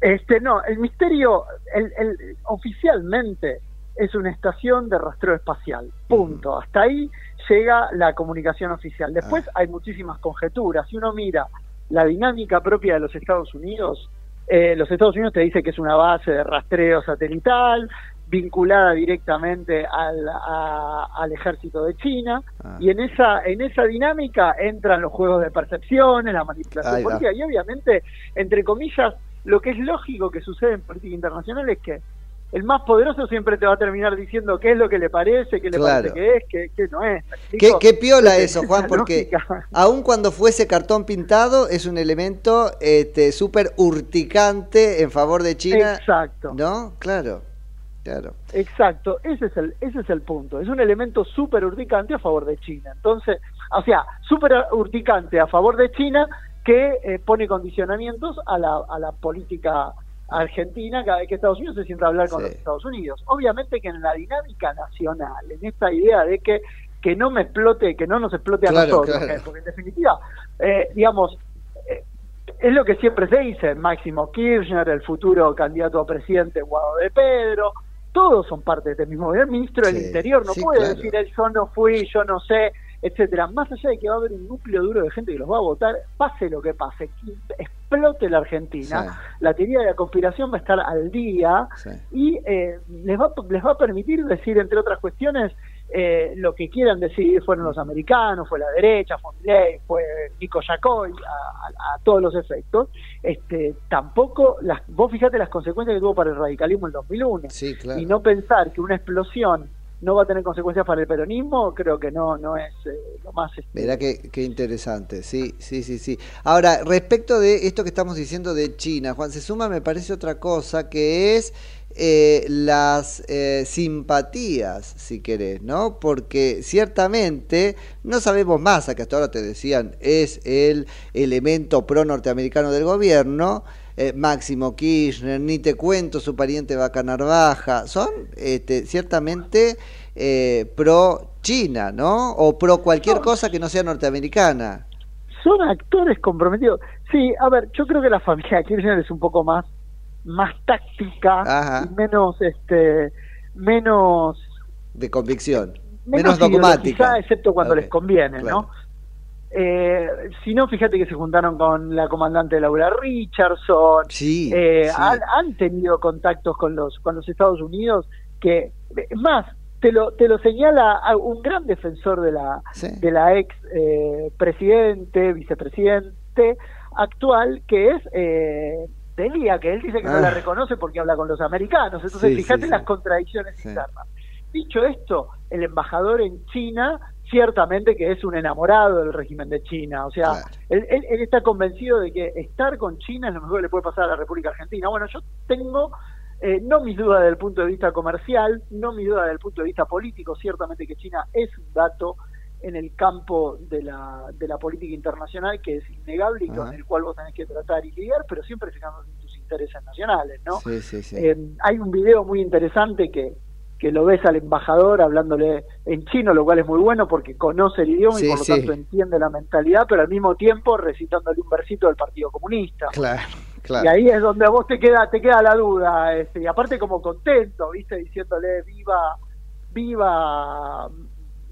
K: este no, el misterio, el, el- oficialmente es una estación de rastreo espacial, punto. Hasta ahí llega la comunicación oficial. Después hay muchísimas conjeturas. Si uno mira la dinámica propia de los Estados Unidos, eh, los Estados Unidos te dice que es una base de rastreo satelital vinculada directamente al, a- al ejército de China. Y en esa en esa dinámica entran los juegos de percepciones, la manipulación política y obviamente entre comillas lo que es lógico que sucede en política internacional es que el más poderoso siempre te va a terminar diciendo qué es lo que le parece, qué le
A: Claro.
K: parece que es, qué, qué no es. ¿me
A: ¿Qué, piola eso, Juan? Porque aun cuando fuese cartón pintado, es un elemento este, súper urticante en favor de China.
K: Exacto.
A: ¿No? Claro, claro.
K: Exacto, ese es el, ese es el punto. Es un elemento súper urticante a favor de China. Entonces, o sea, súper urticante a favor de China que eh, pone condicionamientos a la, a la política Argentina cada vez que Estados Unidos se sienta a hablar con los Estados Unidos. Obviamente que en la dinámica nacional, en esta idea de que que no me explote, que no nos explote a nosotros,
A: claro.
K: eh, porque en definitiva, eh, digamos, eh, es lo que siempre se dice, Máximo Kirchner, el futuro candidato a presidente Guado de Pedro, todos son parte de este mismo gobierno, el ministro del Interior no
A: sí,
K: puede
A: claro.
K: decir él yo no fui, yo no sé, etcétera. Más allá de que va a haber un núcleo duro de gente que los va a votar, pase lo que pase, explote la Argentina, la teoría de la conspiración va a estar al día y eh, les, va, les va a permitir decir, entre otras cuestiones, eh, lo que quieran decidir fueron los americanos, fue la derecha, fue Milei, fue Nico Yacoy, a, a- a todos los efectos. Este, tampoco, las, vos fíjate las consecuencias que tuvo para el radicalismo en 2001
A: claro.
K: y no pensar que una explosión no va a tener consecuencias para el peronismo, creo que no no es eh, lo más este,
A: Verá qué, qué interesante, sí, sí, sí, sí. Ahora, respecto de esto que estamos diciendo de China, Juan, se suma, me parece otra cosa, que es eh, las eh, simpatías, si querés, ¿no? Porque ciertamente no sabemos más, a que hasta ahora te decían, es el elemento pro norteamericano del gobierno. Eh, Máximo Kirchner, ni te cuento su pariente Vaca Narvaja, son este, ciertamente eh, pro China, ¿no? O pro cualquier cosa que no sea norteamericana.
K: son actores comprometidos. Sí, a ver, yo creo que la familia Kirchner es un poco más más táctica y menos este menos
A: De convicción.
K: menos,
A: Menos, dogmática.
K: excepto cuando les conviene,
A: claro.
K: ¿no? Eh, si no, fíjate que se juntaron con la comandante Laura Richardson.
A: Sí,
K: Eh,
A: sí.
K: Han, han tenido contactos con los con los Estados Unidos que es más te lo te lo señala un gran defensor de la de la ex eh, presidente vicepresidente actual que es eh, Delia que él dice que no
A: Ah.
K: la reconoce porque habla con los americanos entonces
A: Sí,
K: fíjate
A: sí, sí.
K: las contradicciones
A: Sí.
K: internas dicho esto el embajador en China ciertamente que es un enamorado del régimen de China o sea él, él- él está convencido de que estar con China es lo mejor que le puede pasar a la República Argentina. Bueno, yo tengo eh, no mis dudas desde el punto de vista comercial, no mis dudas desde el punto de vista político, ciertamente que China es un dato en el campo de la, de la política internacional que es innegable y con el cual vos tenés que tratar y lidiar, pero siempre fijándote en tus intereses nacionales, ¿no?
A: Sí, sí, sí.
K: Eh, hay un video muy interesante que, que lo ves al embajador hablándole en chino, lo cual es muy bueno porque conoce el idioma
A: Sí,
K: y por lo
A: sí.
K: tanto entiende la mentalidad, pero al mismo tiempo recitándole un versito del Partido Comunista.
A: Claro, claro.
K: Y ahí es donde a vos te queda, te queda la duda, este, y aparte como contento, viste, diciéndole viva, viva,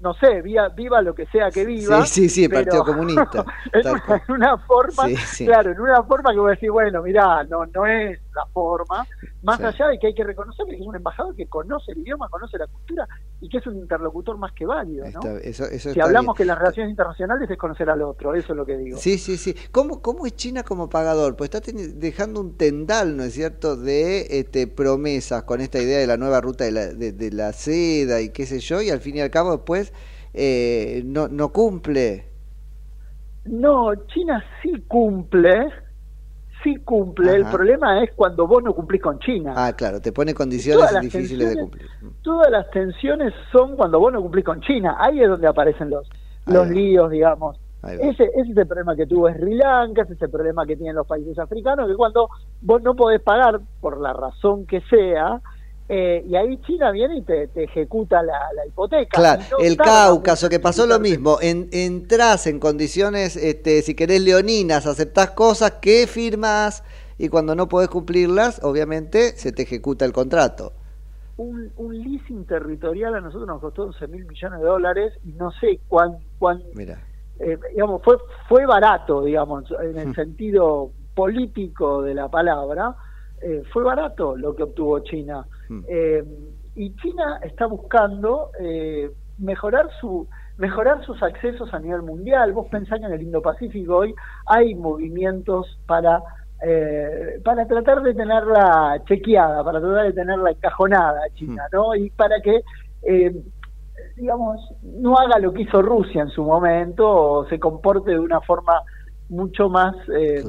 K: no sé, viva, viva lo que sea que viva.
A: Sí, sí, sí,
K: pero
A: Partido Comunista.
K: en, una, en una forma,
A: Sí, sí.
K: claro, en una forma que vos decís, bueno, mirá, no, no es la forma, más
A: Sí.
K: allá de que hay que reconocer que es un embajador que conoce el idioma, conoce la cultura y que es un interlocutor más que válido, ¿no?
A: Está- eso, eso
K: si hablamos
A: bien.
K: que las relaciones internacionales es conocer al otro, eso es lo que digo.
A: Sí, sí, sí. ¿Cómo, cómo es China como pagador? Pues está dejando un tendal, ¿no es cierto?, de este, promesas con esta idea de la nueva ruta de la, de, de la seda y qué sé yo, y al fin y al cabo después eh, no, no cumple.
K: No, China sí cumple, sí cumple. El problema es cuando vos no cumplís con China.
A: Ah, claro, te pone condiciones difíciles de cumplir.
K: Todas las tensiones son cuando vos no cumplís con China. Ahí es donde aparecen los, los líos, digamos. Ese, ese es el problema que tuvo Sri Lanka, ese es el problema que tienen los países africanos, que cuando vos no podés pagar, por la razón que sea, eh, y ahí China viene y te, te ejecuta la, la hipoteca.
A: Claro,
K: no
A: el Cáucaso, que pasó lo mismo, en, entras en condiciones, este, si querés, leoninas, aceptás cosas que firmas y cuando no podés cumplirlas, obviamente se te ejecuta el contrato.
K: un, un leasing territorial a nosotros nos costó 11 mil millones de dólares y no sé cuán, cuán
A: Mira.
K: eh, digamos, fue, fue barato, digamos, en el sentido político de la palabra, eh, fue barato lo que obtuvo China.
A: Hmm.
K: Eh, y China está buscando eh, mejorar su mejorar sus accesos a nivel mundial. Vos pensás que en el Indo-Pacífico hoy hay movimientos para eh, para tratar de tenerla chequeada, para tratar de tenerla encajonada a China, ¿no? Y para que eh, digamos, no haga lo que hizo Rusia en su momento o se comporte de una forma mucho más eh,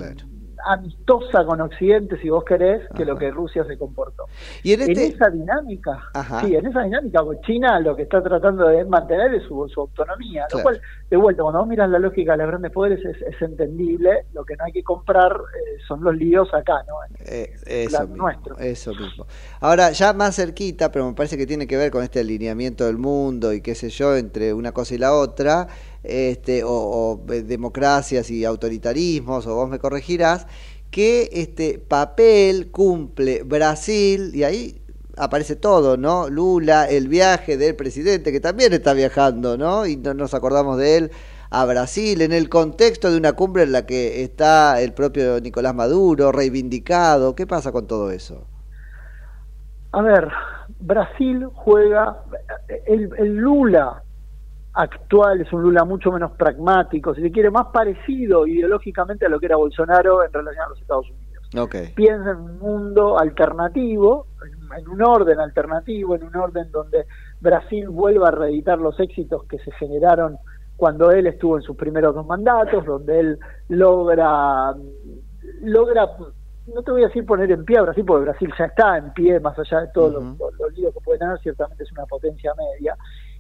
K: amistosa con Occidente, si vos querés, que lo que Rusia se comportó.
A: Y en este-
K: esa dinámica,
A: Ajá.
K: sí, en esa dinámica, pues, China lo que está tratando de mantener es su, su autonomía, lo cual, de vuelta, cuando vos miras la lógica de los grandes poderes es, es entendible, lo que no hay que comprar eh, son los líos acá, ¿no? En,
A: Eh, eso, mismo,
K: nuestro.
A: eso mismo. Ahora, ya más cerquita, pero me parece que tiene que ver con este alineamiento del mundo y qué sé yo, entre una cosa y la otra, este, o, o, eh, democracias y autoritarismos, o vos me corregirás, qué este papel cumple Brasil, y ahí aparece todo, ¿no? Lula, el viaje del presidente, que también está viajando, ¿no? Y no nos acordamos de él a Brasil, en el contexto de una cumbre en la que está el propio Nicolás Maduro, reivindicado. ¿Qué pasa con todo eso?
K: A ver, Brasil juega, el, el Lula actual es un Lula mucho menos pragmático, si se quiere, más parecido ideológicamente a lo que era Bolsonaro en relación a los Estados Unidos. Piensa en un mundo alternativo, en, un orden alternativo, en un orden donde Brasil vuelva a reeditar los éxitos que se generaron cuando él estuvo en sus primeros dos mandatos, donde él logra, logra, no te voy a decir poner en pie a Brasil, porque Brasil ya está en pie, más allá de todos los, los- los líos que puede tener, ciertamente es una potencia media.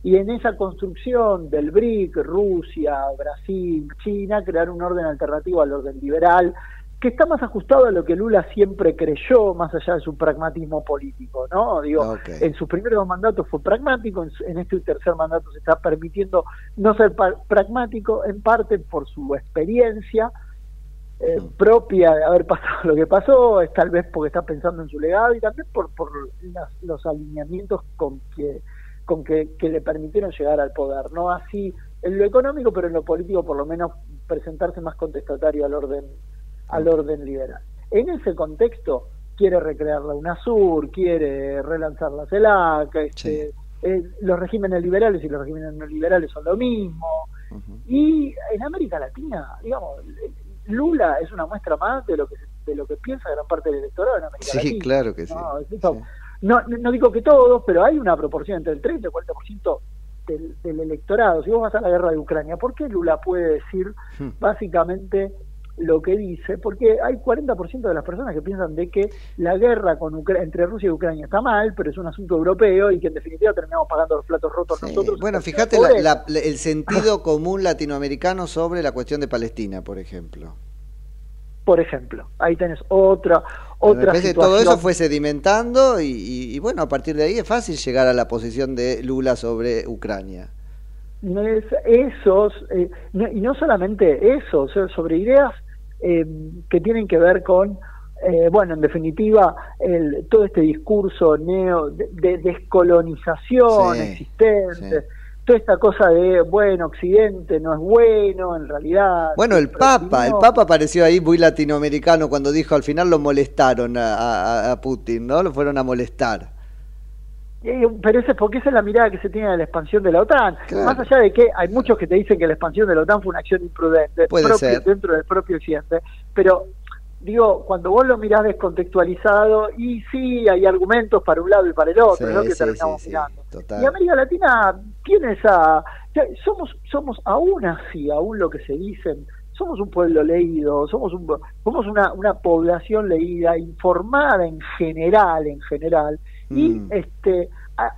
K: Y en esa construcción del BRIC, Rusia, Brasil, China, crear un orden alternativo al orden liberal, que está más ajustado a lo que Lula siempre creyó, más allá de su pragmatismo político, ¿no? Digo, en sus primeros dos mandatos fue pragmático, en, este tercer mandato se está permitiendo no ser pragmático, en parte por su experiencia eh, propia de haber pasado lo que pasó, es tal vez porque está pensando en su legado y también por, por las- los alineamientos con que con que, que le permitieron llegar al poder, no así en lo económico, pero en lo político por lo menos presentarse más contestatario al orden al orden liberal. En ese contexto quiere recrear la UNASUR, quiere relanzar la CELAC, este, eh, los regímenes liberales y los regímenes no liberales son lo mismo. Y en América Latina, digamos, Lula es una muestra más de lo que de lo que piensa gran parte del electorado en América
A: Sí,
K: Latina.
A: claro que sí.
K: No, es eso. No, no digo que todos, pero hay una proporción entre el 30 y el 40% del, del electorado. Si vos vas a la guerra de Ucrania, ¿por qué Lula puede decir
A: Hmm.
K: básicamente lo que dice? Porque hay 40% de las personas que piensan de que la guerra con Ucra- entre Rusia y Ucrania está mal, pero es un asunto europeo y que en definitiva terminamos pagando los platos rotos nosotros.
A: Bueno,
K: en
A: fíjate la- el sentido común latinoamericano sobre la cuestión de Palestina, por ejemplo.
K: Por ejemplo, ahí tenés otra otra
A: que todo
K: situación.
A: eso fue sedimentando y, y- y bueno, a partir de ahí es fácil llegar a la posición de Lula sobre Ucrania.
K: no es esos, eh, no- y no solamente eso, o sea, sobre ideas eh, que tienen que ver con, eh, bueno, en definitiva, el, todo este discurso neo de, de descolonización
A: Sí,
K: existente, toda esta cosa de, bueno, Occidente no es bueno, en realidad.
A: Bueno, el Papa, el. Papa apareció ahí muy latinoamericano cuando dijo al final lo molestaron a, a- a Putin, ¿no? Lo fueron a molestar.
K: Pero ese, porque esa es la mirada que se tiene de la expansión de la OTAN.
A: Claro.
K: Más allá de que hay muchos que te dicen que la expansión de la OTAN fue una acción imprudente
A: Puede
K: propio-
A: ser.
K: dentro del propio Occidente. Pero, digo, cuando vos lo mirás descontextualizado, y sí, hay argumentos para un lado y para el otro,
A: Sí,
K: es lo que
A: sí,
K: terminamos
A: sí,
K: mirando.
A: total.
K: Y América Latina tiene esa... Somos, somos aún así, aún lo que se dicen, somos un pueblo leído, somos un, somos una, una población leída, informada en general, en general, y
A: Mm.
K: este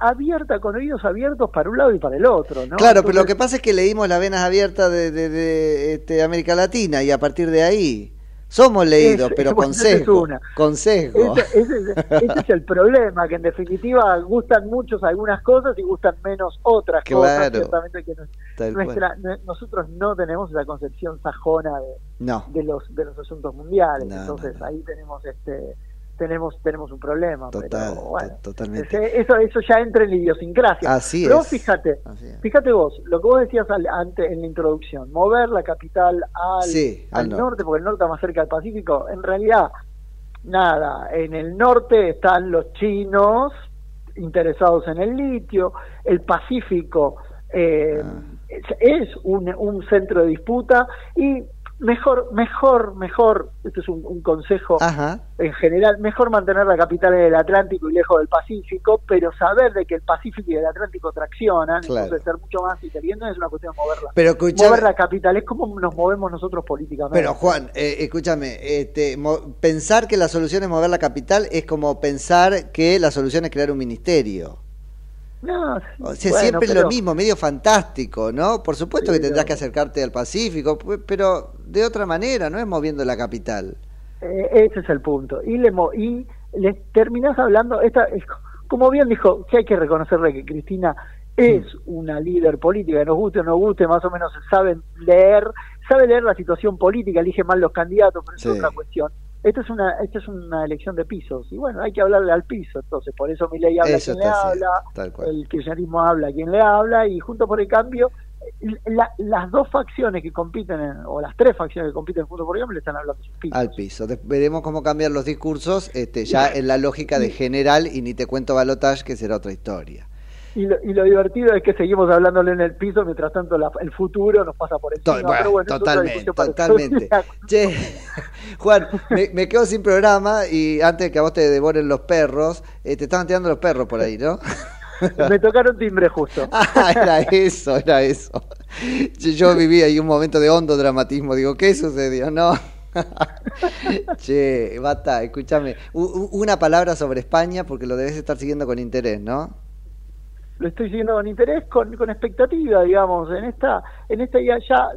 K: abierta, con oídos abiertos para un lado y para el otro, ¿no?
A: Claro, pero lo que pasa es que leímos las venas abiertas de, de- de, este, América Latina y a partir de ahí somos leídos, pero
K: bueno,
A: con
K: esa es
A: sesgo.
K: una.
A: Con sesgo.
K: Ese, ese es- ese es el problema, que en definitiva gustan muchos algunas cosas y gustan menos otras cosas.
A: Claro.
K: Ciertamente que nuestra, nue- nosotros no tenemos esa concepción sajona de,
A: No.
K: de los de los asuntos mundiales.
A: No, no,
K: Entonces ahí tenemos este tenemos tenemos un problema.
A: Total,
K: pero bueno,
A: to- totalmente.
K: eso eso ya entra en la idiosincrasia.
A: Así
K: pero
A: es.
K: fíjate,
A: Así es.
K: fíjate vos, lo que vos decías al- ante, en la introducción, mover la capital al,
A: Sí, al
K: al
A: norte.
K: norte, porque el norte está más cerca del Pacífico, en realidad nada, en el norte están los chinos interesados en el litio, el Pacífico eh,
A: Ah.
K: es, es un, un centro de disputa y mejor, mejor, mejor, este es un, un consejo
A: Ajá.
K: en general, mejor mantener la capital en el Atlántico y lejos del Pacífico, pero saber de que el Pacífico y el Atlántico traccionan,
A: Claro.
K: entonces ser mucho más interviendo es una cuestión de moverla.
A: Pero escuchame-
K: Mover la capital es como nos movemos nosotros políticamente.
A: Pero Juan, eh, escúchame, este, mo- pensar que la solución es mover la capital es como pensar que la solución es crear un ministerio.
K: No,
A: O sea,
K: bueno,
A: siempre es
K: pero-
A: lo mismo, medio fantástico, ¿no? Por supuesto que tendrás que acercarte al Pacífico, pero de otra manera, no es moviendo la capital.
K: Eh, ese es el punto. Y le, mo- y le terminás hablando, esta, es co- como bien dijo, que hay que reconocerle que Cristina es una líder política, nos guste o no guste, más o menos sabe leer, sabe leer la situación política, elige mal los candidatos, pero eso es
A: Sí.
K: otra cuestión. Esto es una esto es una elección de pisos y bueno, hay que hablarle al piso, entonces por eso Milei habla a
A: Eso
K: quien le habla, el kirchnerismo habla a quien le habla y junto por el cambio la- las dos facciones que compiten en- o las tres facciones que compiten junto por el cambio le están hablando a sus pisos.
A: Al piso. De- veremos cómo cambian los discursos, este, ya en la lógica de general, y ni te cuento balotage, que será otra historia.
K: Y lo, y lo divertido es que seguimos hablándole en el piso, mientras tanto la- el futuro nos pasa por encima.
A: Bueno,
K: pero bueno,
A: totalmente, totalmente. Che, Juan, me, me quedo sin programa y antes de que a vos te devoren los perros, eh, te estaban tirando los perros por ahí, ¿no?
K: Me tocaron timbre justo.
A: Ah, era eso, era eso. Yo, yo viví ahí un momento de hondo dramatismo. Digo, ¿qué sucedió? No. che, bata, escúchame. Una palabra sobre España porque lo debes estar siguiendo con interés, ¿no?
K: Lo estoy siguiendo con interés, con, con expectativa, digamos. En esta, en esta ya, ya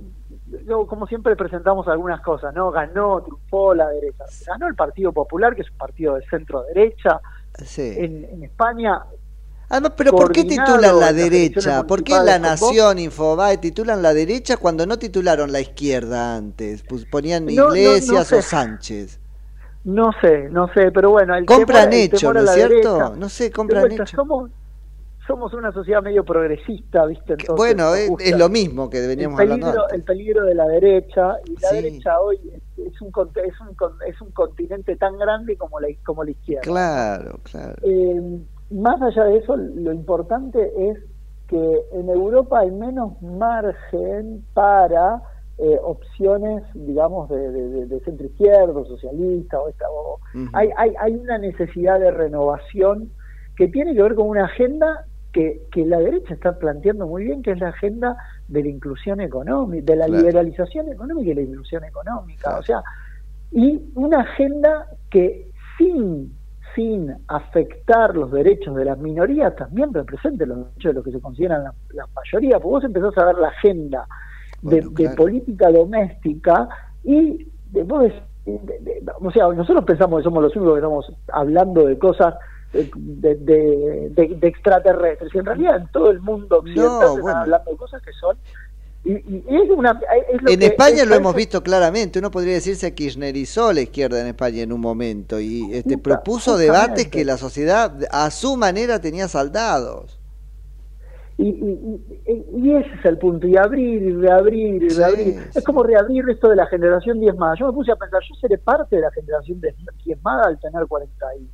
K: yo, como siempre presentamos algunas cosas, ¿no? Ganó, triunfó la derecha. Ganó el Partido Popular, que es un partido de centro derecha.
A: Sí.
K: En, en España
A: Además, pero ¿por qué titulan la derecha? ¿Por qué La. Nación, Infobae titulan la derecha cuando no titularon la izquierda antes? Pues ponían
K: No, no, no
A: Iglesias
K: sé.
A: o Sánchez.
K: No sé, no sé, pero bueno, el
A: Compran
K: temor-
A: hecho, ¿no es cierto?
K: derecha.
A: No sé, compran hecho.
K: Somos, somos una sociedad medio progresista, ¿viste? Entonces,
A: Bueno, es, lo mismo que veníamos
K: el
A: hablando
K: peligro,
A: antes.
K: el peligro de la derecha, y la
A: Sí.
K: derecha hoy es, un, es, un, es un continente tan grande como la, como la izquierda.
A: Claro, claro.
K: Eh, más allá de eso, lo importante es que en Europa hay menos margen para eh, opciones, digamos, de, de, centro izquierdo, socialista, o esta, o- hay, hay, hay una necesidad de renovación que tiene que ver con una agenda que, que la derecha está planteando muy bien, que es la agenda de la inclusión económica, de la
A: Claro.
K: liberalización económica y la inclusión económica. O sea, y una agenda que sin sin afectar los derechos de las minorías también represente los derechos de los que se consideran la, la mayoría, porque vos empezás a ver la agenda de,
A: Bueno,
K: de
A: claro.
K: política doméstica y de, vos decís, de- o sea, nosotros pensamos que somos los únicos que estamos hablando de cosas de, de, extraterrestres, y en realidad en todo el mundo occidental se están hablando de cosas que son y, y es una es lo
A: En
K: que-
A: España
K: es-
A: lo hemos visto claramente. Uno podría decir se kirchnerizó la izquierda en España en un momento y este,
K: Justa-
A: propuso
K: justamente.
A: debates que la sociedad a su manera tenía saldados.
K: Y, y, y, y ese es el punto, y abrir y reabrir y
A: Sí,
K: reabrir. Es como reabrir esto de la generación diezmada. Yo me puse a pensar, yo seré parte de la generación diezmada al tener 40 y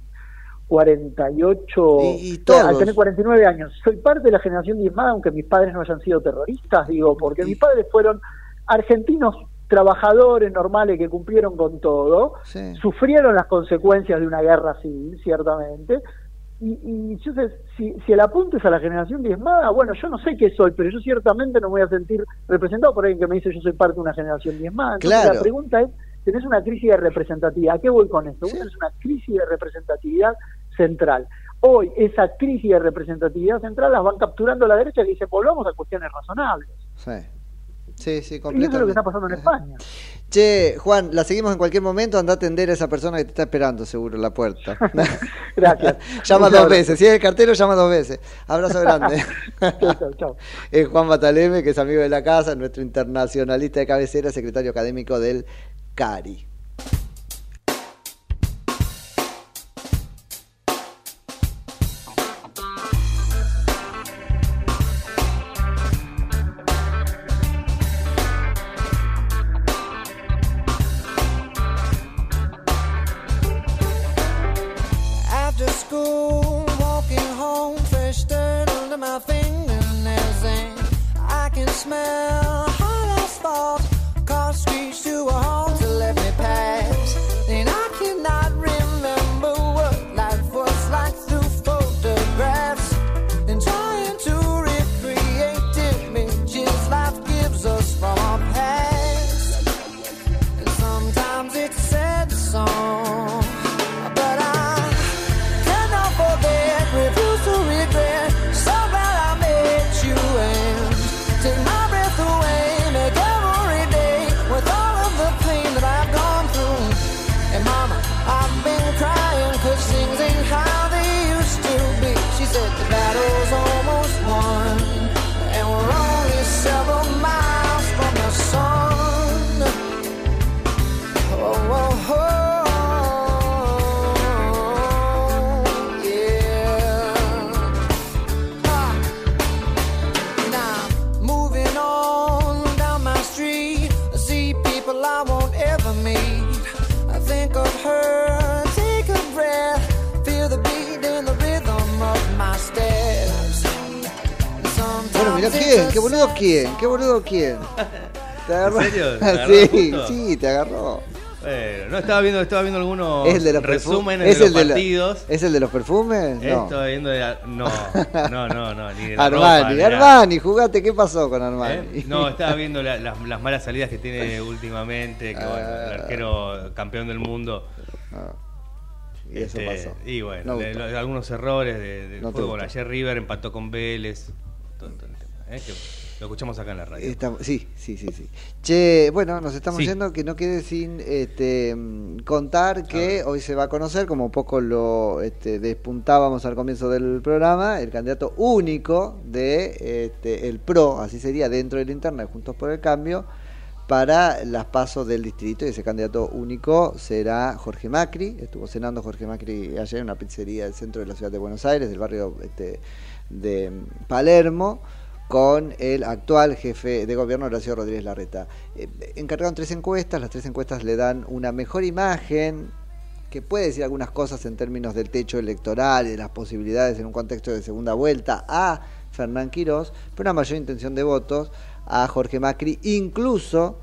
K: 48,
A: Y- y todos.
K: al tener 49 años. Soy parte de la generación diezmada, aunque mis padres no hayan sido terroristas, digo, porque mis padres fueron argentinos trabajadores normales que cumplieron con todo,
A: Sí.
K: sufrieron las consecuencias de una guerra civil, ciertamente, y, y sé, si, si el apunte es a la generación diezmada, bueno, yo no sé qué soy, pero yo ciertamente no me voy a sentir representado por alguien que me dice yo soy parte de una generación diezmada. Entonces
A: Claro.
K: la pregunta es, tenés una crisis de representatividad, ¿a qué voy con esto? Vos tenés una crisis de representatividad central. Hoy esa crisis de representatividad central las van capturando la derecha que dice volvamos a cuestiones razonables.
A: Sí, sí, sí
K: Y eso es lo que
A: completamente.
K: está pasando en España.
A: Che, Juan, la seguimos en cualquier momento. Anda a atender a esa persona que te está esperando, seguro, en la puerta.
K: Gracias.
A: llama dos veces. Si es el cartero, llama dos veces. Abrazo grande.
K: Chau, chau, chau.
A: es Juan Bataleme, que es amigo de la casa, nuestro internacionalista de cabecera, secretario académico del CARI. Mirá quién, qué boludo quién, qué boludo quién. ¿Te agarró?
B: ¿En serio? ¿Te agarró
A: sí,
B: justo?
A: sí, te agarró.
B: Bueno, no estaba viendo, estaba viendo algunos
A: ¿Es de los
B: resúmenes
A: ¿Es
B: de
A: el
B: los
A: de la-
B: partidos.
A: ¿Es el de los perfumes? No.
B: Estaba viendo de la- no, no, no, no, ni de la
A: Armani,
B: ropa.
A: Armani, jugate, ¿qué pasó con Armani?
B: ¿Eh? No, estaba viendo la- las, las malas salidas que tiene últimamente, que bueno,
A: Ah.
B: el arquero campeón del mundo.
A: Y eso pasó.
B: Y bueno,
A: No
B: de- de algunos errores de- del
A: No
B: fútbol. Ayer River empató con Vélez. ¿Eh? Que lo escuchamos acá en la radio.
A: Estamos- sí, sí, sí, sí. Che, bueno, nos estamos
B: Sí.
A: yendo, que no quede sin este, contar que hoy se va a conocer, como poco lo este, despuntábamos al comienzo del programa, el candidato único de este, el PRO, así sería, dentro del interna Juntos por el Cambio, para las pasos del distrito y ese candidato único será Jorge Macri. Estuvo cenando Jorge Macri ayer en una pizzería del centro de la ciudad de Buenos Aires, del barrio este, de Palermo, con el actual jefe de gobierno, Horacio Rodríguez Larreta. Eh, encargaron tres encuestas, las tres encuestas le dan una mejor imagen, que puede decir algunas cosas en términos del techo electoral y de las posibilidades en un contexto de segunda vuelta a Fernán Quirós, pero una mayor intención de votos a Jorge Macri, incluso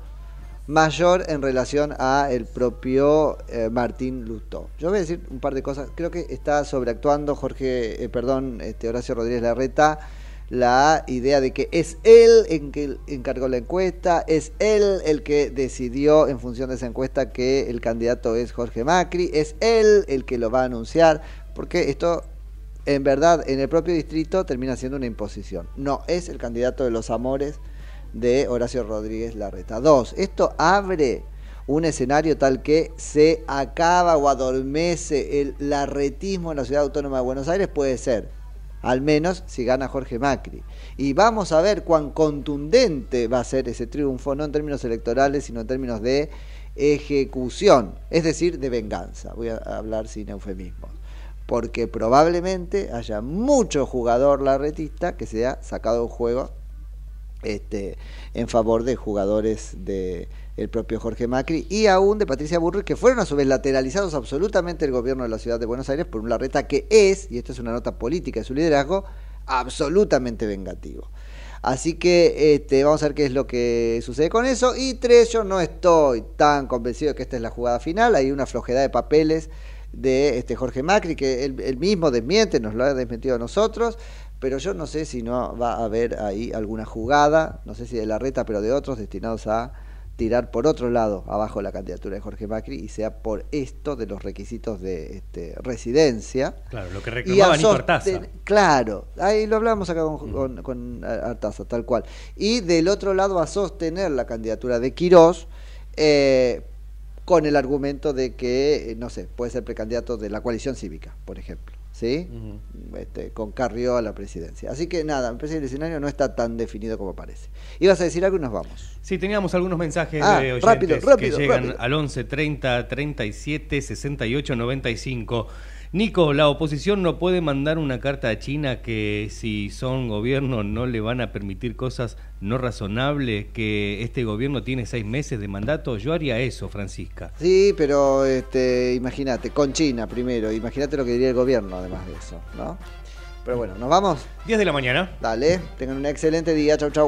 A: mayor en relación a el propio eh, Martín Lustó. Yo voy a decir un par de cosas. Creo que está sobreactuando Jorge, eh, perdón, este Horacio Rodríguez Larreta la idea de que es él en que encargó la encuesta, es él el que decidió en función de esa encuesta que el candidato es Jorge Macri, es él el que lo va a anunciar, porque esto en verdad en el propio distrito termina siendo una imposición. No es el candidato de los amores de Horacio Rodríguez Larreta. Dos, esto abre un escenario tal que se acaba o adormece el larretismo en la ciudad autónoma de Buenos Aires, puede ser, al menos si gana Jorge Macri. Y vamos a ver cuán contundente va a ser ese triunfo, no en términos electorales, sino en términos de ejecución, es decir, de venganza. Voy a hablar sin eufemismos. Porque probablemente haya mucho jugador larretista que se ha sacado juego este, en favor de jugadores de el propio Jorge Macri y aún de Patricia Burri que fueron a su vez lateralizados absolutamente el gobierno de la ciudad de Buenos Aires por un Larreta que es, y esto es una nota política de su liderazgo, absolutamente vengativo. Así que este, vamos a ver qué es lo que sucede con eso. Y tres, yo no estoy tan convencido de que esta es la jugada final. Hay una flojedad de papeles de este Jorge Macri que él, él mismo desmiente, nos lo ha desmentido a nosotros. Pero yo no sé si no va a haber ahí alguna jugada, no sé si de la reta, pero de otros destinados a tirar por otro lado abajo la candidatura de Jorge Macri y sea por esto de los requisitos de este, residencia.
B: Claro, lo que
A: Y a
B: reclamaba Nico
A: sosten-
B: Artaza.
A: Claro, ahí lo hablamos acá con, con, con Artaza, tal cual. Y del otro lado a sostener la candidatura de Quirós eh, con el argumento de que, eh, no sé, puede ser precandidato de la coalición cívica, por ejemplo. ¿Sí? este, con Carrió a la presidencia. Así que nada, me parece que el escenario no está tan definido como parece. Ibas a decir algo y nos vamos.
B: Sí, teníamos algunos mensajes
A: Ah,
B: de oyentes
A: rápido, rápido,
B: que llegan
A: rápido.
B: al 11 30 37 68 95. Nico, la oposición no puede mandar una carta a China que si son gobierno no le van a permitir cosas no razonables, que este gobierno tiene seis meses de mandato. Yo haría eso, Francisca.
A: Sí, pero este, imagínate, con China primero, imagínate lo que diría el gobierno además de eso, ¿no? Pero bueno, ¿nos vamos?
B: 10 de la mañana.
A: Dale, tengan un excelente día, chau chau.